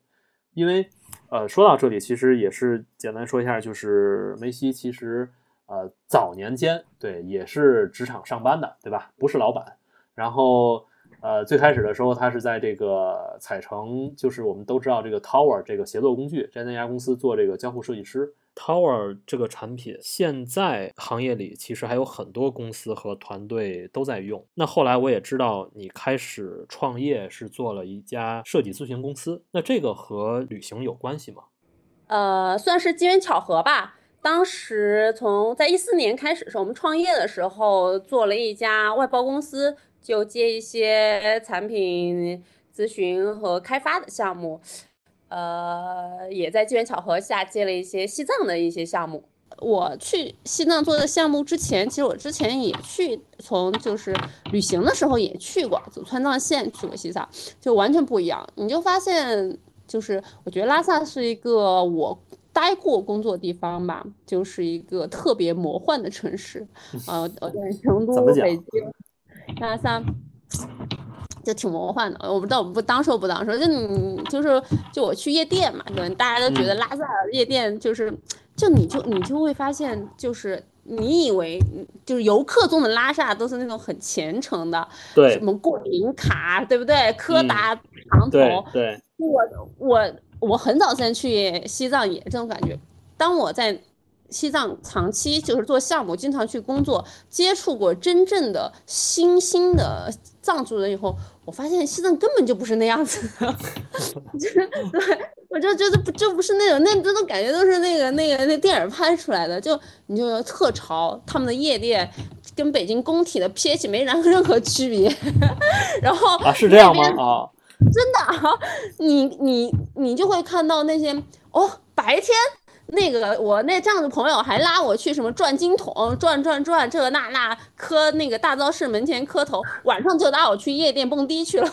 因为呃，说到这里，其实也是简单说一下，就是梅西其实呃早年间对也是职场上班的，对吧？不是老板。然后呃，最开始的时候，他是在这个彩城，就是我们都知道这个 Tower 这个协作工具，在那家公司做这个交互设计师。Tower 这个产品现在行业里其实还有很多公司和团队都在用。那后来我也知道你开始创业是做了一家设计咨询公司，那这个和旅行有关系吗？呃，算是机缘巧合吧。当时从在一四年开始的时候，我们创业的时候做了一家外包公司，就接一些产品咨询和开发的项目。呃，也在机缘巧合下接了一些西藏的一些项目。我去西藏做的项目之前，其实我之前也去，从就是旅行的时候也去过，走川藏线去过西藏，就完全不一样。你就发现，就是我觉得拉萨是一个我待过工作地方吧，就是一个特别魔幻的城市。呃，成都北京、拉萨。就挺魔幻的，我不知道，我们不当说不当说，就你就是就我去夜店嘛，对，大家都觉得嗯拉萨夜店就是，就你就你就会发现，就是你以为就是游客中的拉萨都是那种很虔诚的，对什么过林卡，对不对？柯嗯达长头，对对，我我我很早之前去西藏也这种感觉，当我在西藏长期就是做项目，经常去工作，接触过真正的新兴的藏族人以后，我发现西藏根本就不是那样子的，就是对我就觉得不就不是那种那这种感觉都是那个那个那电影拍出来的，就你就特潮，他们的夜店跟北京工体的 pH 没任任何区别，然后啊，是这样吗？啊，真的啊，你你你就会看到那些哦，白天那个我那这样的朋友还拉我去什么转经筒，转转转这那那磕那个大昭寺门前磕头，晚上就拉我去夜店蹦迪去了。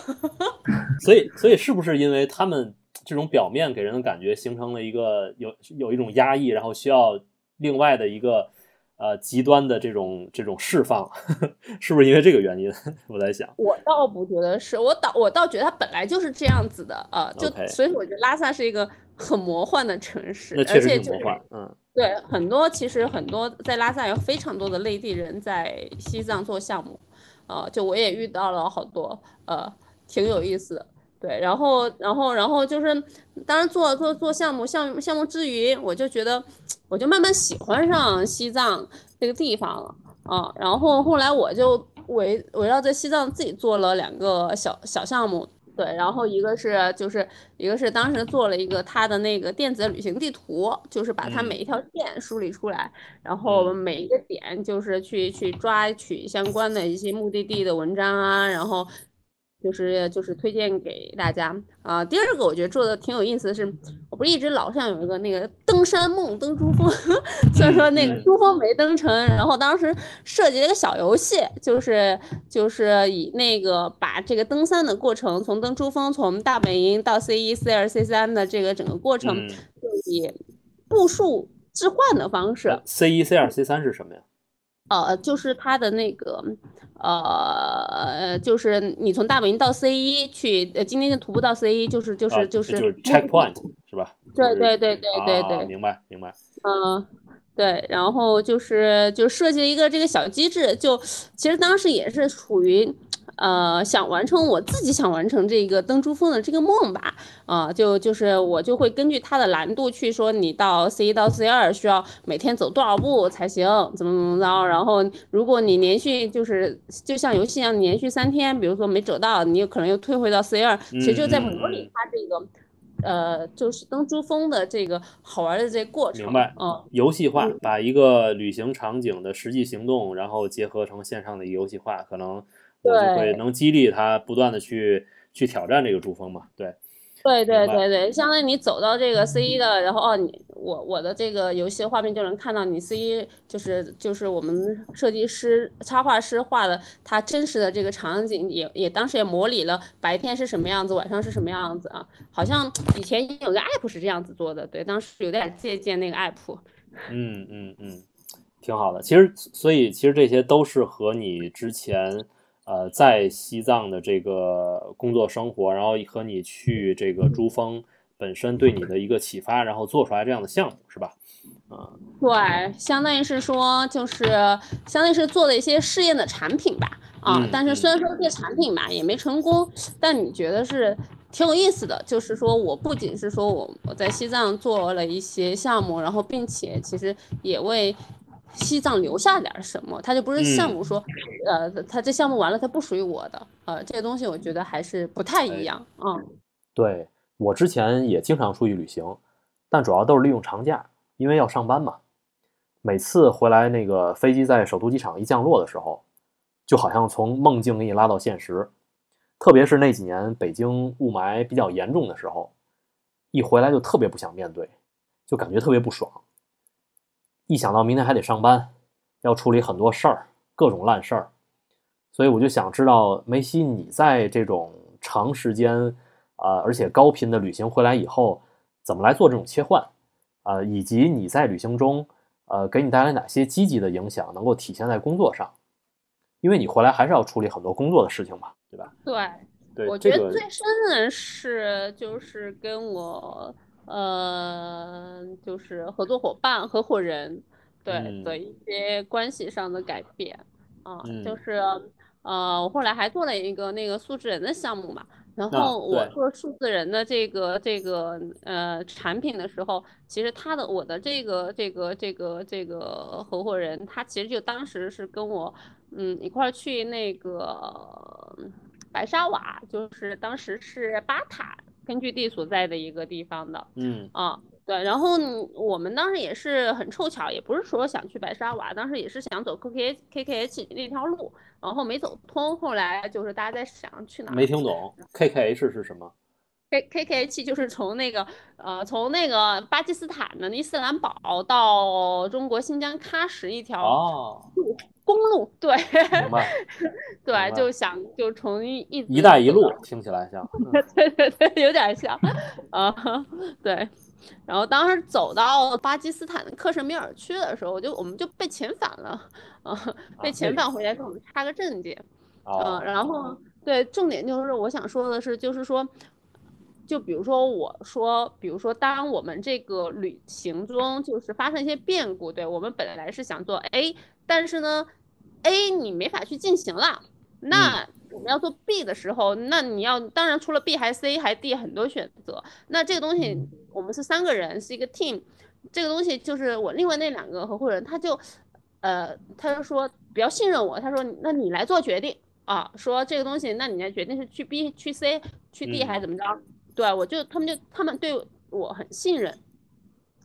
所以所以是不是因为他们这种表面给人的感觉形成了一个有有一种压抑，然后需要另外的一个呃极端的这种这种释放，是不是因为这个原因？我在想，我倒不觉得是，我倒我倒觉得它本来就是这样子的啊、就所以我觉得拉萨是一个很魔幻的城市，那而确实且就是挺魔幻，嗯对，很多其实很多在拉萨有非常多的内地人在西藏做项目，呃，就我也遇到了好多，呃，挺有意思的。对，然后，然后，然后就是，当然做做做项目，项目项目之余，我就觉得，我就慢慢喜欢上西藏这个地方了。啊，然后后来我就围围绕在西藏自己做了两个小小项目。对，然后一个是就是一个是当时做了一个他的那个电子旅行地图，就是把它每一条线梳理出来，然后每一个点就是去去抓取相关的一些目的地的文章啊，然后。就是就是推荐给大家啊。第二个我觉得做的挺有意思的是，我不是一直老想有一个那个登山梦，登珠峰，所 以说那个珠峰没登成，然后当时设计了一个小游戏，就是就是以那个把这个登山的过程，从登珠峰，从大本营到 C 一、C 二、C 三的这个整个过程，就以步数置换的方式。C 一、C 二、C 三是什么呀？呃，就是它的那个。呃，就是你从大本营到 C 一去，呃，今天的徒步到 C 一，就是就是就是就是 checkpoint 是吧？对对对对对对，明白明白。嗯，对，然后就是就设计了一个这个小机制，就其实当时也是处于。呃，想完成我自己想完成这个登珠峰的这个梦吧，啊，就就是我就会根据它的难度去说，你到 C 一到 C 二需要每天走多少步才行，怎么怎么着，然后如果你连续就是就像游戏一样，连续三天，比如说没走到，你有可能又退回到 C 二，其实就在模拟它这个，呃，就是登珠峰的这个好玩的这个过程。明白，嗯，游戏化，把一个旅行场景的实际行动，然后结合成线上的游戏化，可能。就会能激励他不断的去去挑战这个珠峰嘛？对，对对对对，相当于你走到这个 C 一的，然后哦，你我我的这个游戏画面就能看到你 C 一就是就是我们设计师插画师画的他真实的这个场景，也也当时也模拟了白天是什么样子，晚上是什么样子啊？好像以前有个 app 是这样子做的，对，当时有点借鉴那个 app。嗯嗯嗯，挺好的。其实所以其实这些都是和你之前。呃，在西藏的这个工作生活，然后和你去这个珠峰本身对你的一个启发，然后做出来这样的项目是吧？嗯，对，相当于是说，就是相当于是做了一些试验的产品吧。啊，但是虽然说这产品吧也没成功，但你觉得是挺有意思的。就是说我不仅是说我我在西藏做了一些项目，然后并且其实也为。西藏留下点什么，他就不是项目说，呃，他这项目完了，他不属于我的，呃，这些东西我觉得还是不太一样，嗯。对我之前也经常出去旅行，但主要都是利用长假，因为要上班嘛。每次回来那个飞机在首都机场一降落的时候，就好像从梦境给你拉到现实，特别是那几年北京雾霾比较严重的时候，一回来就特别不想面对，就感觉特别不爽。一想到明天还得上班，要处理很多事儿，各种烂事儿，所以我就想知道梅西，你在这种长时间，呃，而且高频的旅行回来以后，怎么来做这种切换，呃，以及你在旅行中，呃，给你带来哪些积极的影响，能够体现在工作上？因为你回来还是要处理很多工作的事情嘛，对吧？对，对，我觉得最深的是就是跟我。呃，就是合作伙伴、合伙人，对的一些关系上的改变啊，就是呃，我后来还做了一个那个数字人的项目嘛，然后我做数字人的这个这个呃产品的时候，其实他的我的这个这个这个这个合伙人，他其实就当时是跟我嗯一块去那个白沙瓦，就是当时是巴塔。根据地所在的一个地方的，嗯啊，对，然后我们当时也是很凑巧，也不是说想去白沙瓦，当时也是想走 K K K K H 那条路，然后没走通，后来就是大家在想去哪？没听懂 K K H 是什么？K K K H 就是从那个呃从那个巴基斯坦的伊斯兰堡到中国新疆喀什一条路。公路对，对，就想就从一“一带一路”听起来像，对对对，有点像啊，对。然后当时走到巴基斯坦的克什米尔区的时候，我就我们就被遣返了啊，被遣返回来给我们插个证件啊。然后对，重点就是我想说的是，就是说，就比如说我说，比如说当我们这个旅行中就是发生一些变故，对我们本来是想做 A，但是呢。A 你没法去进行了，那我们要做 B 的时候，那你要当然除了 B 还 C 还 D 很多选择。那这个东西我们是三个人是一个 team，这个东西就是我另外那两个合伙人他就呃，他就说比较信任我，他说那你来做决定啊，说这个东西，那你来决定是去 B 去 C 去 D 还是怎么着？对我就他们就他们对我很信任，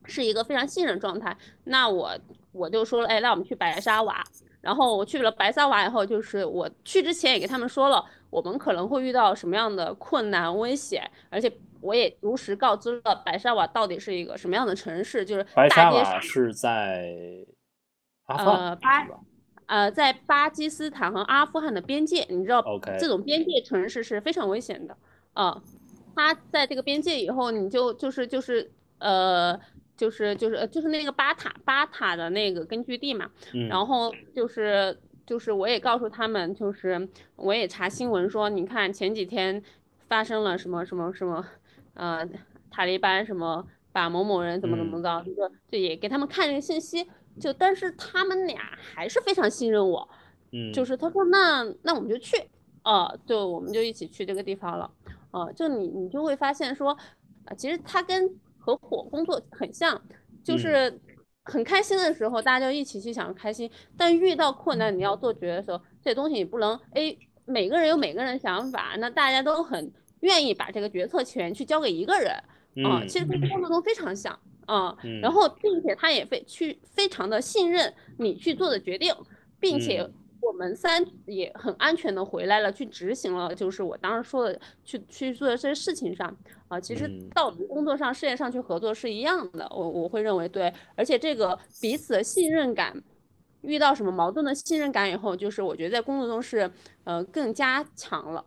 是一个非常信任状态。那我我就说了，哎，那我们去白沙瓦。然后我去了白沙瓦以后，就是我去之前也给他们说了，我们可能会遇到什么样的困难危险，而且我也如实告知了白沙瓦到底是一个什么样的城市，就是白沙大街瓦是在阿富汗呃巴呃在巴基斯坦和阿富汗的边界，你知道这种边界城市是非常危险的啊。它在这个边界以后，你就就是就是呃就是就是呃就是那个巴塔巴塔的那个根据地嘛，嗯，然后就是就是我也告诉他们，就是我也查新闻说，你看前几天发生了什么什么什么，呃，塔利班什么把某某人怎么怎么着，就就也给他们看这个信息，就但是他们俩还是非常信任我，嗯。就是他说那那我们就去，哦，就我们就一起去这个地方了，哦，就你你就会发现说，啊，其实他跟合伙工作很像，就嗯。是很开心的时候，大家就一起去想开心，但遇到困难你要做决的时候，这东西你不能哎，每个人有每个人的想法，那大家都很愿意把这个决策权去交给一个人，啊、嗯其实跟工作中非常像啊、嗯。然后并且他也非去非常的信任你去做的决定，并且嗯我们三也很安全的回来了，去执行了，就是我当时说的去去做的这些事情上啊、其实嗯到我们工作上、事业上去合作是一样的，我我会认为对，而且这个彼此的信任感。遇到什么矛盾的信任感以后，就是我觉得在工作中是，呃，更加强了。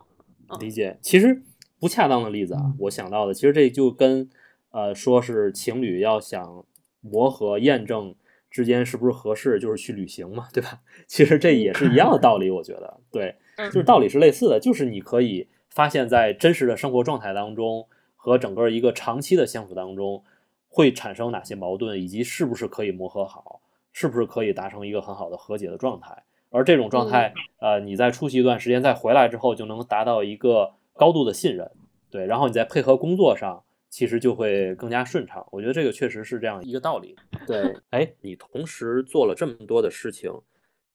理解。其实不恰当的例子啊，我想到的，其实这就跟呃说是情侣要想磨合验证之间是不是合适，就是去旅行嘛，对吧？其实这也是一样的道理，我觉得对，嗯就是道理是类似的，就是你可以发现在真实的生活状态当中和整个一个长期的相处当中会产生哪些矛盾，以及是不是可以磨合好，是不是可以达成一个很好的和解的状态。而这种状态，呃，你在出去一段时间再回来之后，就能达到一个高度的信任，对，然后你在配合工作上，其实就会更加顺畅。我觉得这个确实是这样一个道理。对，哎，你同时做了这么多的事情，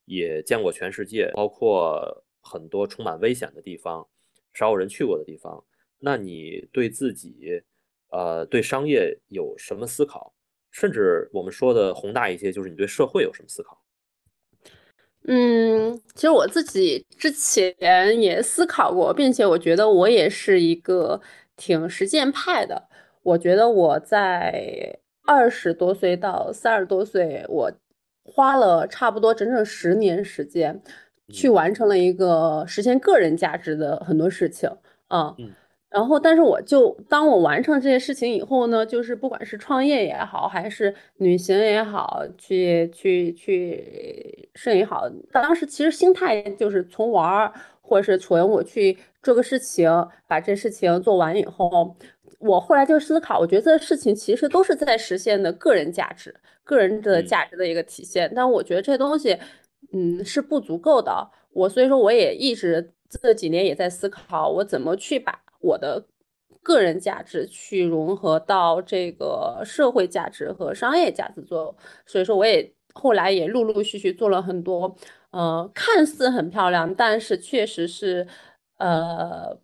也见过全世界，包括很多充满危险的地方，少有人去过的地方。那你对自己，呃，对商业有什么思考？甚至我们说的宏大一些，就是你对社会有什么思考？嗯，其实我自己之前也思考过，并且我觉得我也是一个挺实践派的。我觉得我在二十多岁到三十多岁，我花了差不多整整十年时间，去完成了一个实现个人价值的很多事情啊。嗯然后，但是我就当我完成这些事情以后呢，就是不管是创业也好，还是旅行也好，去去去摄影也好，当时其实心态就是从玩儿，或者是从我去做个事情，把这事情做完以后，我后来就思考，我觉得这事情其实都是在实现的个人价值，个人的嗯价值的一个体现。但我觉得这东西，嗯，是不足够的。我所以说，我也一直这几年也在思考，我怎么去把我的个人价值去融合到这个社会价值和商业价值做。所以说，我也后来也陆陆续续做了很多，呃，看似很漂亮，但是确实是，呃。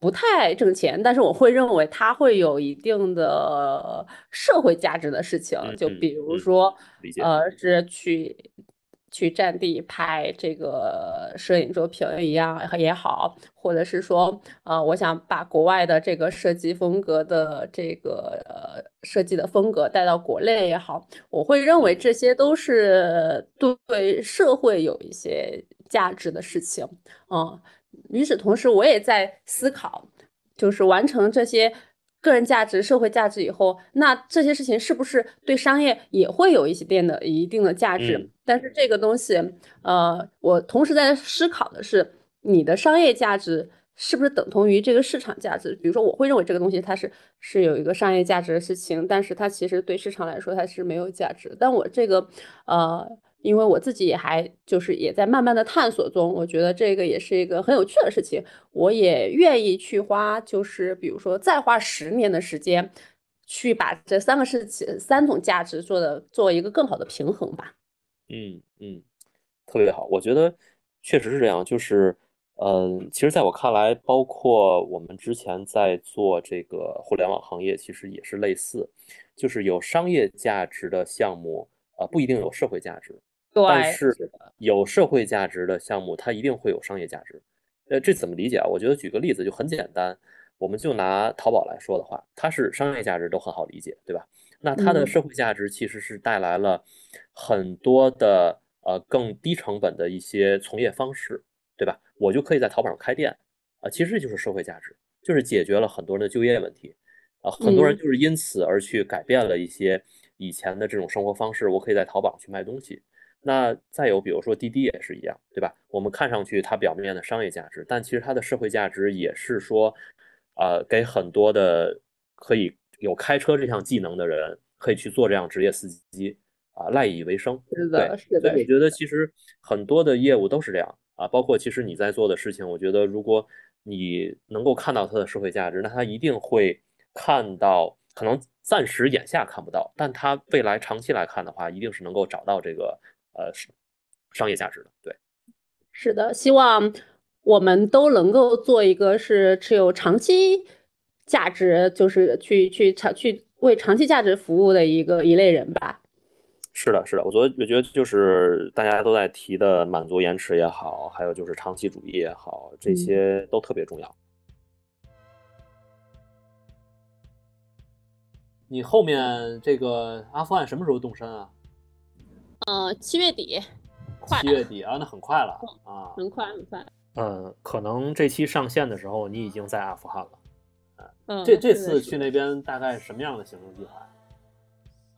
不太挣钱，但是我会认为它会有一定的社会价值的事情，就比如嗯说，呃，是去去占地拍这个摄影作品一样也好，或者是说，呃，我想把国外的这个设计风格的这个呃设计的风格带到国内也好，我会认为这些都是对社会有一些价值的事情，嗯。与此同时，我也在思考，就是完成这些个人价值、社会价值以后，那这些事情是不是对商业也会有一些变的一定的价值？嗯但是这个东西，呃，我同时在思考的是，你的商业价值是不是等同于这个市场价值？比如说，我会认为这个东西它是是有一个商业价值的事情，但是它其实对市场来说它是没有价值。但我这个，呃。因为我自己也还就是也在慢慢的探索中，我觉得这个也是一个很有趣的事情，我也愿意去花，就是比如说再花十年的时间，去把这三个事情、三种价值做的做一个更好的平衡吧。嗯嗯，特别好，我觉得确实是这样。就是，嗯，其实在我看来，包括我们之前在做这个互联网行业，其实也是类似，就是有商业价值的项目，呃，不一定有社会价值。但是有社会价值的项目，它一定会有商业价值。呃，这怎么理解啊？我觉得举个例子就很简单，我们就拿淘宝来说的话，它是商业价值都很好理解，对吧？那它的社会价值其实是带来了很多的呃更低成本的一些从业方式，对吧？我就可以在淘宝上开店啊，其实这就是社会价值，就是解决了很多人的就业问题啊，很多人就是因此而去改变了一些以前的这种生活方式。我可以在淘宝去卖东西。那再有，比如说滴滴也是一样，对吧？我们看上去它表面的商业价值，但其实它的社会价值也是说，呃，给很多的可以有开车这项技能的人，可以去做这样职业司机啊，赖以为生。是的，是的。我觉得其实很多的业务都是这样啊，包括其实你在做的事情，我觉得如果你能够看到它的社会价值，那它一定会看到，可能暂时眼下看不到，但它未来长期来看的话，一定是能够找到这个。呃，是商业价值的，对，是的，希望我们都能够做一个是持有长期价值，就是去去长去为长期价值服务的一个一类人吧。是的，是的，我觉得我觉得就是大家都在提的满足延迟也好，还有就是长期主义也好，这些都特别重要。你后面这个阿富汗什么时候动身啊？呃，七月底，快。七月底啊，那很快了啊，很快很快。嗯，可能这期上线的时候，你已经在阿富汗了。嗯，这这次去那边大概什么样的行程计划？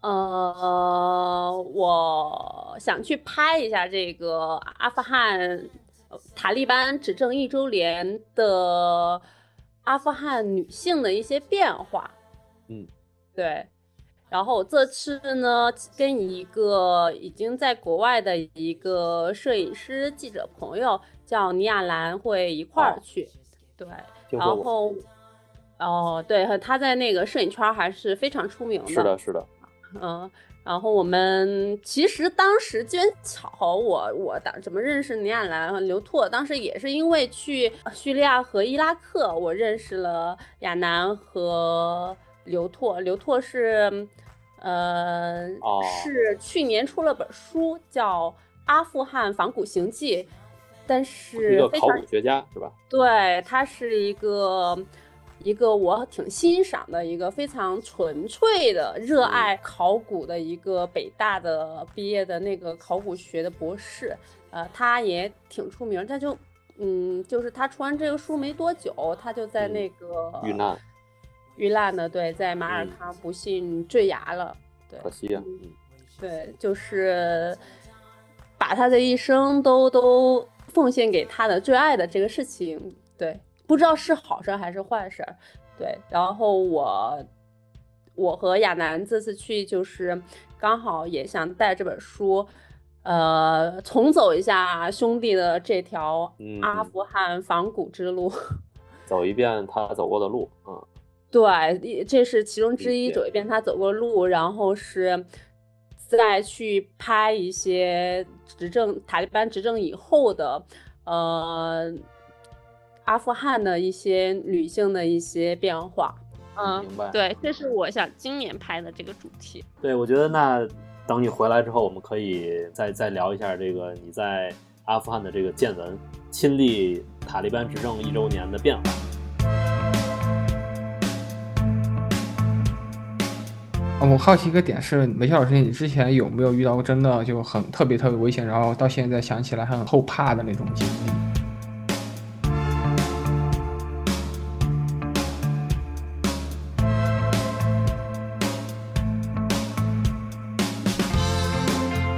呃，我想去拍一下这个阿富汗塔利班执政一周年的阿富汗女性的一些变化。嗯，对。然后这次呢，跟一个已经在国外的一个摄影师记者朋友叫倪亚兰会一块儿去，对，然后，哦，对，他在那个摄影圈还是非常出名的，是的，是的，嗯，然后我们其实当时机缘巧，我我当怎么认识倪亚兰和刘拓，当时也是因为去叙利亚和伊拉克，我认识了亚楠和。刘拓，刘拓是，呃，是去年出了本书，叫《阿富汗仿古行记》，但是一个考古学家是吧？对，他是一个一个我挺欣赏的一个非常纯粹的热爱考古的一个北大的毕业的那个考古学的博士，呃，他也挺出名，他就，嗯，就是他出完这个书没多久，他就在那个遇难。遇难的，对，在马尔康不幸坠崖了，对，可惜啊，嗯，对，就是把他的一生都都奉献给他的最爱的这个事情，对，不知道是好事还是坏事，对，然后我我和亚楠这次去就是刚好也想带这本书，呃，重走一下兄弟的这条阿富汗仿古之路，走一遍他走过的路，嗯。对，这是其中之一，走一遍他走过路，然后是再去拍一些执政塔利班执政以后的，呃，阿富汗的一些女性的一些变化。嗯，明白。对，这是我想今年拍的这个主题。对，我觉得那等你回来之后，我们可以再再聊一下这个你在阿富汗的这个见闻，亲历塔利班执政一周年的变化。我好奇一个点是，梅笑老师，你之前有没有遇到过真的就很特别特别危险，然后到现在想起来还很后怕的那种经历？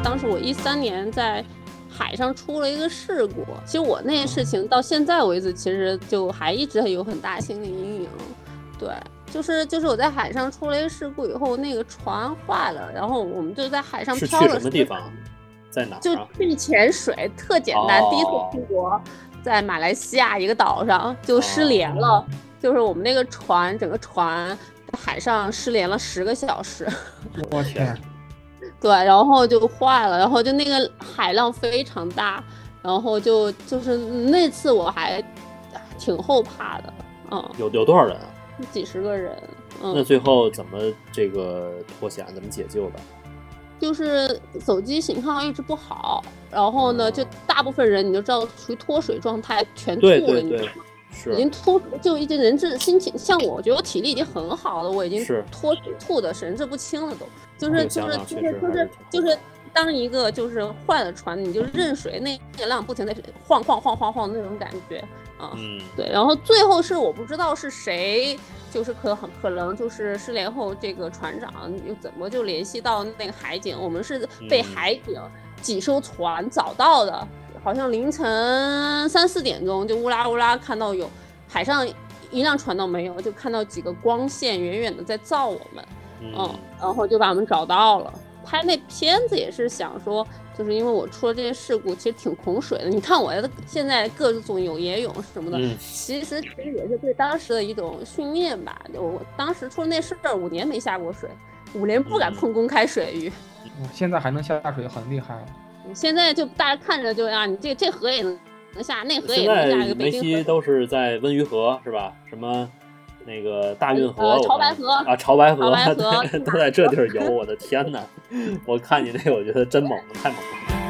当时我一三年在海上出了一个事故，其实我那件事情到现在为止，其实就还一直有很大心理阴影。对。就是就是我在海上出了一个事故以后，那个船坏了，然后我们就在海上漂了。什么地方？在哪？就去潜水，特简单。第一次出国，在马来西亚一个岛上就失联了，就是我们那个船，整个船海上失联了十个小时。我天！对，然后就坏了，然后就那个海浪非常大，然后就就是那次我还挺后怕的，嗯，有有多少人啊？几十个人，嗯，那最后怎么这个脱险，怎么解救的？就是手机信号一直不好，然后呢，就大部分人你就知道处于脱水状态，全吐了，对对对，你知道吗？是已经脱，就已经人质心情，像我，我觉得我体力已经很好了，我已经是脱水吐的神志不清了都，就是就是就是就是就是当一个就是坏了船，你就任水，那那浪不停的晃晃晃晃晃那种感觉啊，嗯，对，然后最后是我不知道是谁，就是可很可能就是失联后这个船长又怎么就联系到那个海警，我们是被嗯海警几艘船找到的，好像凌晨三四点钟就乌拉乌拉看到有海上一辆船都没有，就看到几个光线远远的在照我们，嗯嗯，然后就把我们找到了。拍那片子也是想说，就是因为我出了这些事故，其实挺恐水的。你看我现在各种有野泳什么的，嗯其实其实也是对当时的一种训练吧。我当时出了那事儿，五年没下过水，五年不敢嗯碰公开水域。我现在还能下水，很厉害了。现在就大家看着就啊，你这这河也能能下，那河也能下，在梅。西都是在温榆河是吧？什么那个大运河，潮白河啊，潮白河 都在这地儿游，我的天呐！我看你那个，我觉得真猛，太猛了。